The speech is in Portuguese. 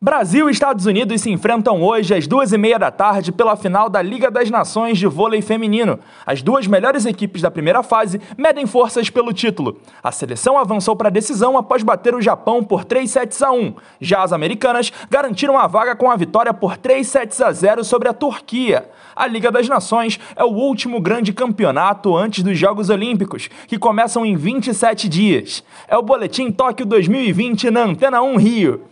Brasil e Estados Unidos se enfrentam hoje às duas e meia da tarde pela final da Liga das Nações de vôlei feminino. As duas melhores equipes da primeira fase medem forças pelo título. A seleção avançou para a decisão após bater o Japão por 3 sets a 1. Já as americanas garantiram a vaga com a vitória por 3 sets a 0 sobre a Turquia. A Liga das Nações é o último grande campeonato antes dos Jogos Olímpicos, que começam em 27 dias. É o Boletim Tóquio 2020 na Antena 1 Rio.